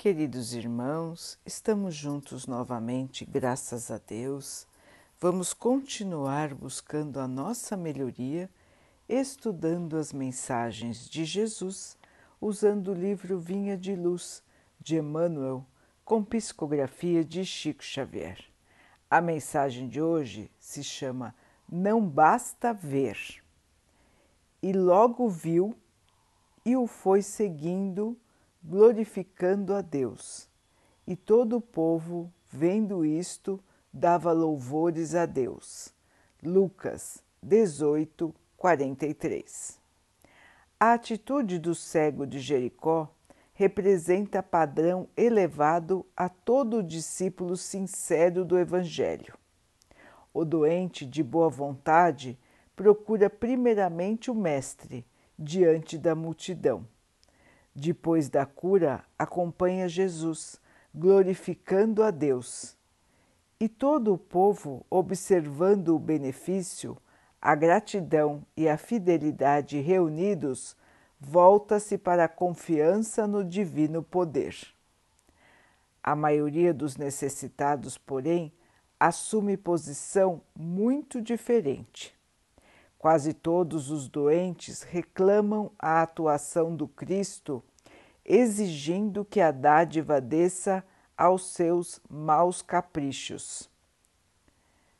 Queridos irmãos, estamos juntos novamente, graças a Deus. Vamos continuar buscando a nossa melhoria, estudando as mensagens de Jesus, usando o livro Vinha de Luz de Emmanuel, com psicografia de Chico Xavier. A mensagem de hoje se chama Não Basta Ver. E logo viu e o foi seguindo glorificando a Deus. E todo o povo, vendo isto, dava louvores a Deus. Lucas 18, 43. A atitude do cego de Jericó representa padrão elevado a todo discípulo sincero do Evangelho. O doente de boa vontade procura primeiramente o Mestre diante da multidão depois da cura, acompanha Jesus, glorificando a Deus. E todo o povo, observando o benefício, a gratidão e a fidelidade reunidos, volta-se para a confiança no divino poder. A maioria dos necessitados, porém, assume posição muito diferente. Quase todos os doentes reclamam a atuação do Cristo, exigindo que a dádiva desça aos seus maus caprichos.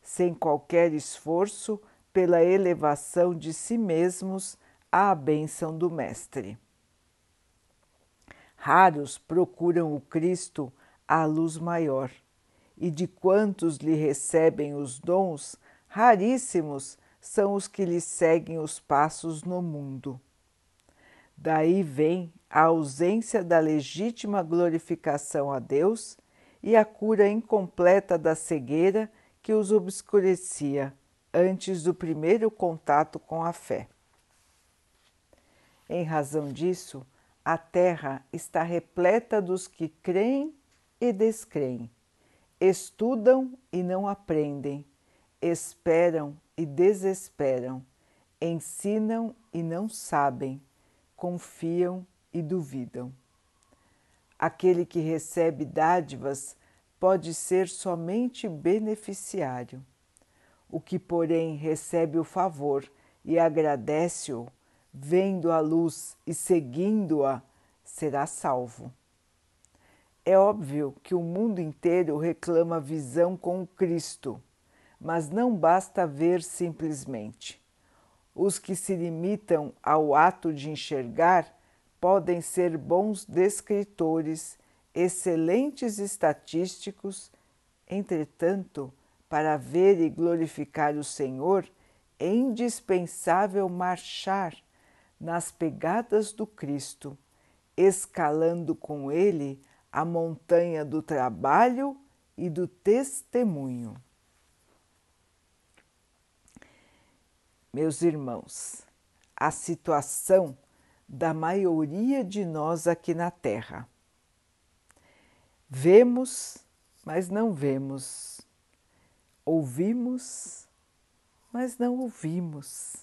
Sem qualquer esforço pela elevação de si mesmos à bênção do Mestre. Raros procuram o Cristo à luz maior, e de quantos lhe recebem os dons, raríssimos são os que lhe seguem os passos no mundo. Daí vem a ausência da legítima glorificação a Deus e a cura incompleta da cegueira que os obscurecia antes do primeiro contato com a fé. Em razão disso, a terra está repleta dos que creem e descreem, estudam e não aprendem, esperam e desesperam, ensinam e não sabem, confiam e duvidam. Aquele que recebe dádivas pode ser somente beneficiário. O que, porém, recebe o favor e agradece-o, vendo a luz e seguindo-a, será salvo. É óbvio que o mundo inteiro reclama visão com o Cristo mas não basta ver simplesmente. Os que se limitam ao ato de enxergar podem ser bons descritores, excelentes estatísticos, entretanto, para ver e glorificar o Senhor, é indispensável marchar nas pegadas do Cristo, escalando com ele a montanha do trabalho e do testemunho. Meus irmãos, a situação da maioria de nós aqui na Terra. Vemos, mas não vemos. Ouvimos, mas não ouvimos.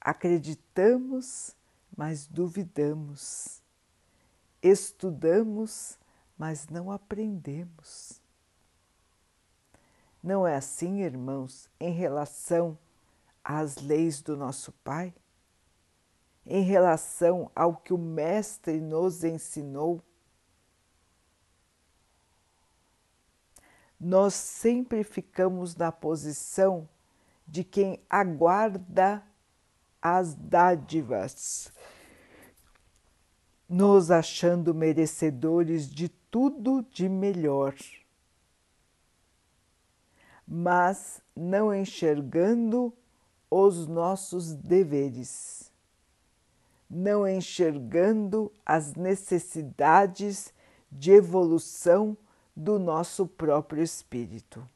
Acreditamos, mas duvidamos. Estudamos, mas não aprendemos. Não é assim, irmãos, em relação às leis do nosso Pai, em relação ao que o Mestre nos ensinou, nós sempre ficamos na posição de quem aguarda as dádivas, nos achando merecedores de tudo de melhor, mas não enxergando os nossos deveres, não enxergando as necessidades de evolução do nosso próprio espírito.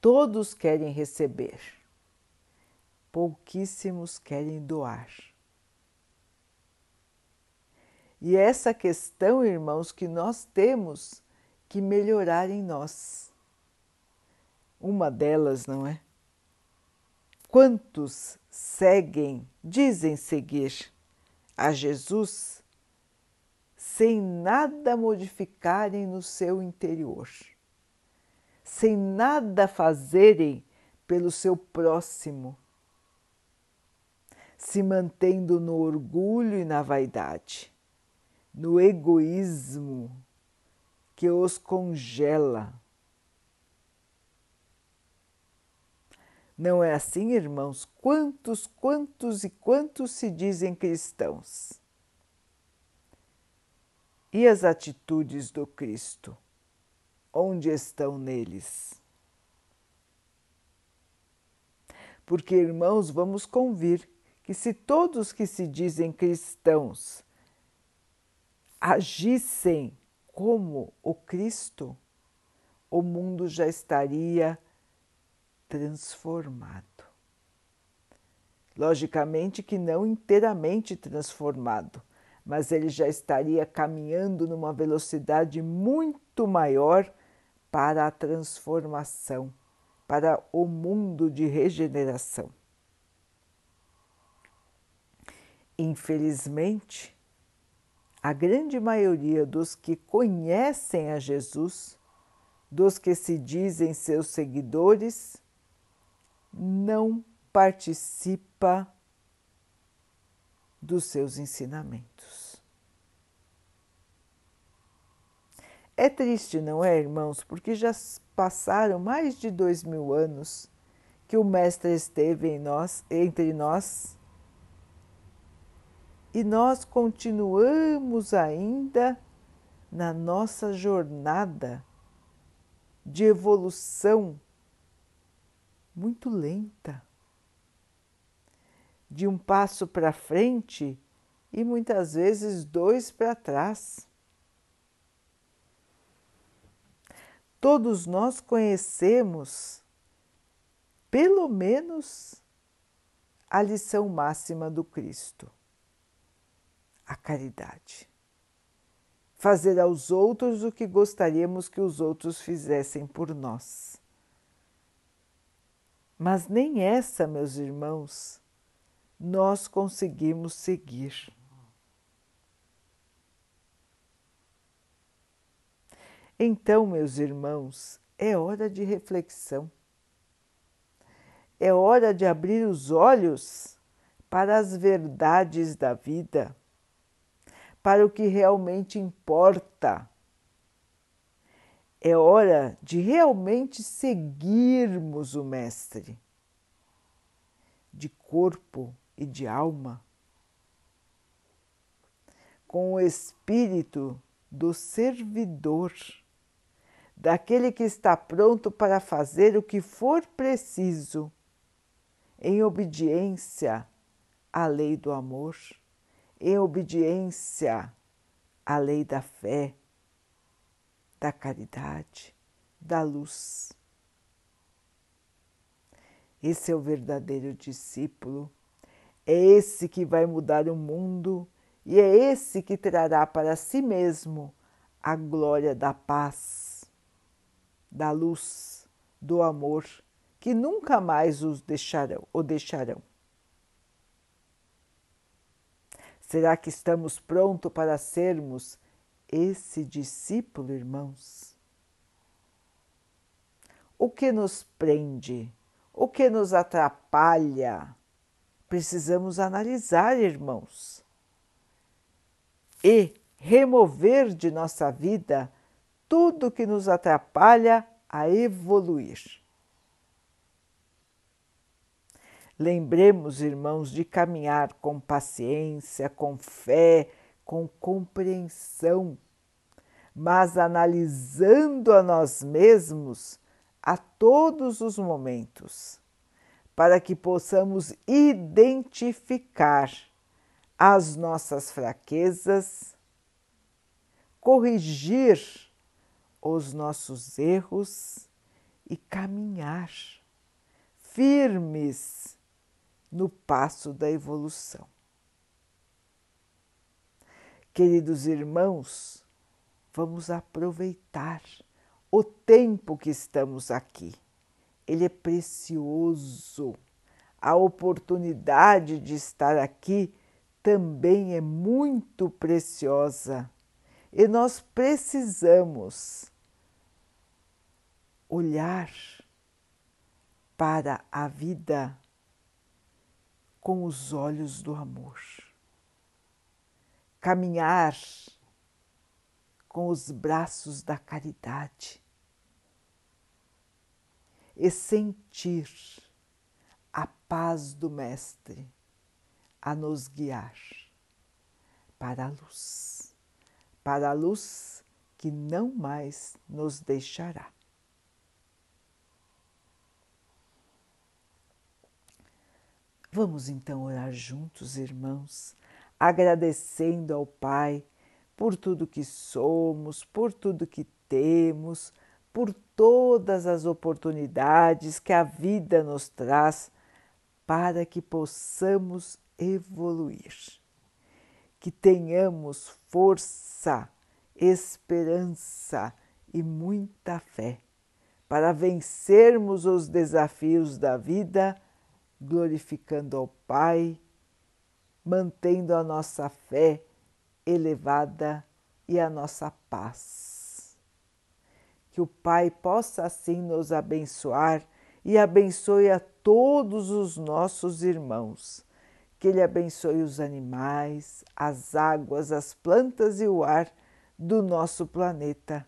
Todos querem receber, pouquíssimos querem doar. E é essa questão, irmãos, que nós temos que melhorar em nós uma delas, não é? Quantos seguem, dizem seguir a Jesus sem nada modificarem no seu interior, sem nada fazerem pelo seu próximo, se mantendo no orgulho e na vaidade, no egoísmo que os congela. Não é assim, irmãos? Quantos, quantos e quantos se dizem cristãos? E as atitudes do Cristo? Onde estão neles? Porque, irmãos, vamos convir que se todos que se dizem cristãos agissem como o Cristo, o mundo já estaria transformado. Logicamente que não inteiramente transformado, mas ele já estaria caminhando numa velocidade muito maior para a transformação, para o mundo de regeneração. Infelizmente, a grande maioria dos que conhecem a Jesus, dos que se dizem seus seguidores, não participa dos seus ensinamentos. É triste, não é, irmãos? Porque já passaram mais de dois mil anos que o Mestre esteve em nós, entre nós, e nós continuamos ainda na nossa jornada de evolução muito lenta de um passo para frente e muitas vezes dois para trás. Todos nós conhecemos, pelo menos, a lição máxima do Cristo: a caridade. Fazer aos outros o que gostaríamos que os outros fizessem por nós. Mas nem essa, meus irmãos, nós conseguimos seguir. Então, meus irmãos, é hora de reflexão. É hora de abrir os olhos para as verdades da vida, para o que realmente importa. É hora de realmente seguirmos o Mestre, de corpo, e de alma, com o espírito do servidor, daquele que está pronto para fazer o que for preciso, em obediência à lei do amor, em obediência à lei da fé, da caridade, da luz. Esse é o verdadeiro discípulo é esse que vai mudar o mundo e é esse que trará para si mesmo a glória da paz, da luz, do amor, que nunca mais os deixarão, o deixarão. Será que estamos prontos para sermos esse discípulo, irmãos? O que nos prende? O que nos atrapalha? precisamos analisar, irmãos, e remover de nossa vida tudo que nos atrapalha a evoluir. Lembremos, irmãos, de caminhar com paciência, com fé, com compreensão, mas analisando a nós mesmos a todos os momentos para que possamos identificar as nossas fraquezas, corrigir os nossos erros e caminhar firmes no passo da evolução. Queridos irmãos, vamos aproveitar o tempo que estamos aqui ele é precioso. A oportunidade de estar aqui também é muito preciosa. E nós precisamos olhar para a vida com os olhos do amor, caminhar com os braços da caridade e sentir a paz do Mestre a nos guiar para a luz, para a luz que não mais nos deixará. Vamos então orar juntos, irmãos, agradecendo ao Pai por tudo que somos, por tudo que temos, por todas as oportunidades que a vida nos traz para que possamos evoluir, que tenhamos força, esperança e muita fé para vencermos os desafios da vida glorificando ao Pai, mantendo a nossa fé elevada e a nossa paz. Que o Pai possa assim nos abençoar e abençoe a todos os nossos irmãos. Que Ele abençoe os animais, as águas, as plantas e o ar do nosso planeta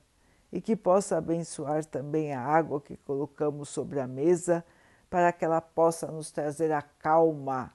e que possa abençoar também a água que colocamos sobre a mesa para que ela possa nos trazer a calma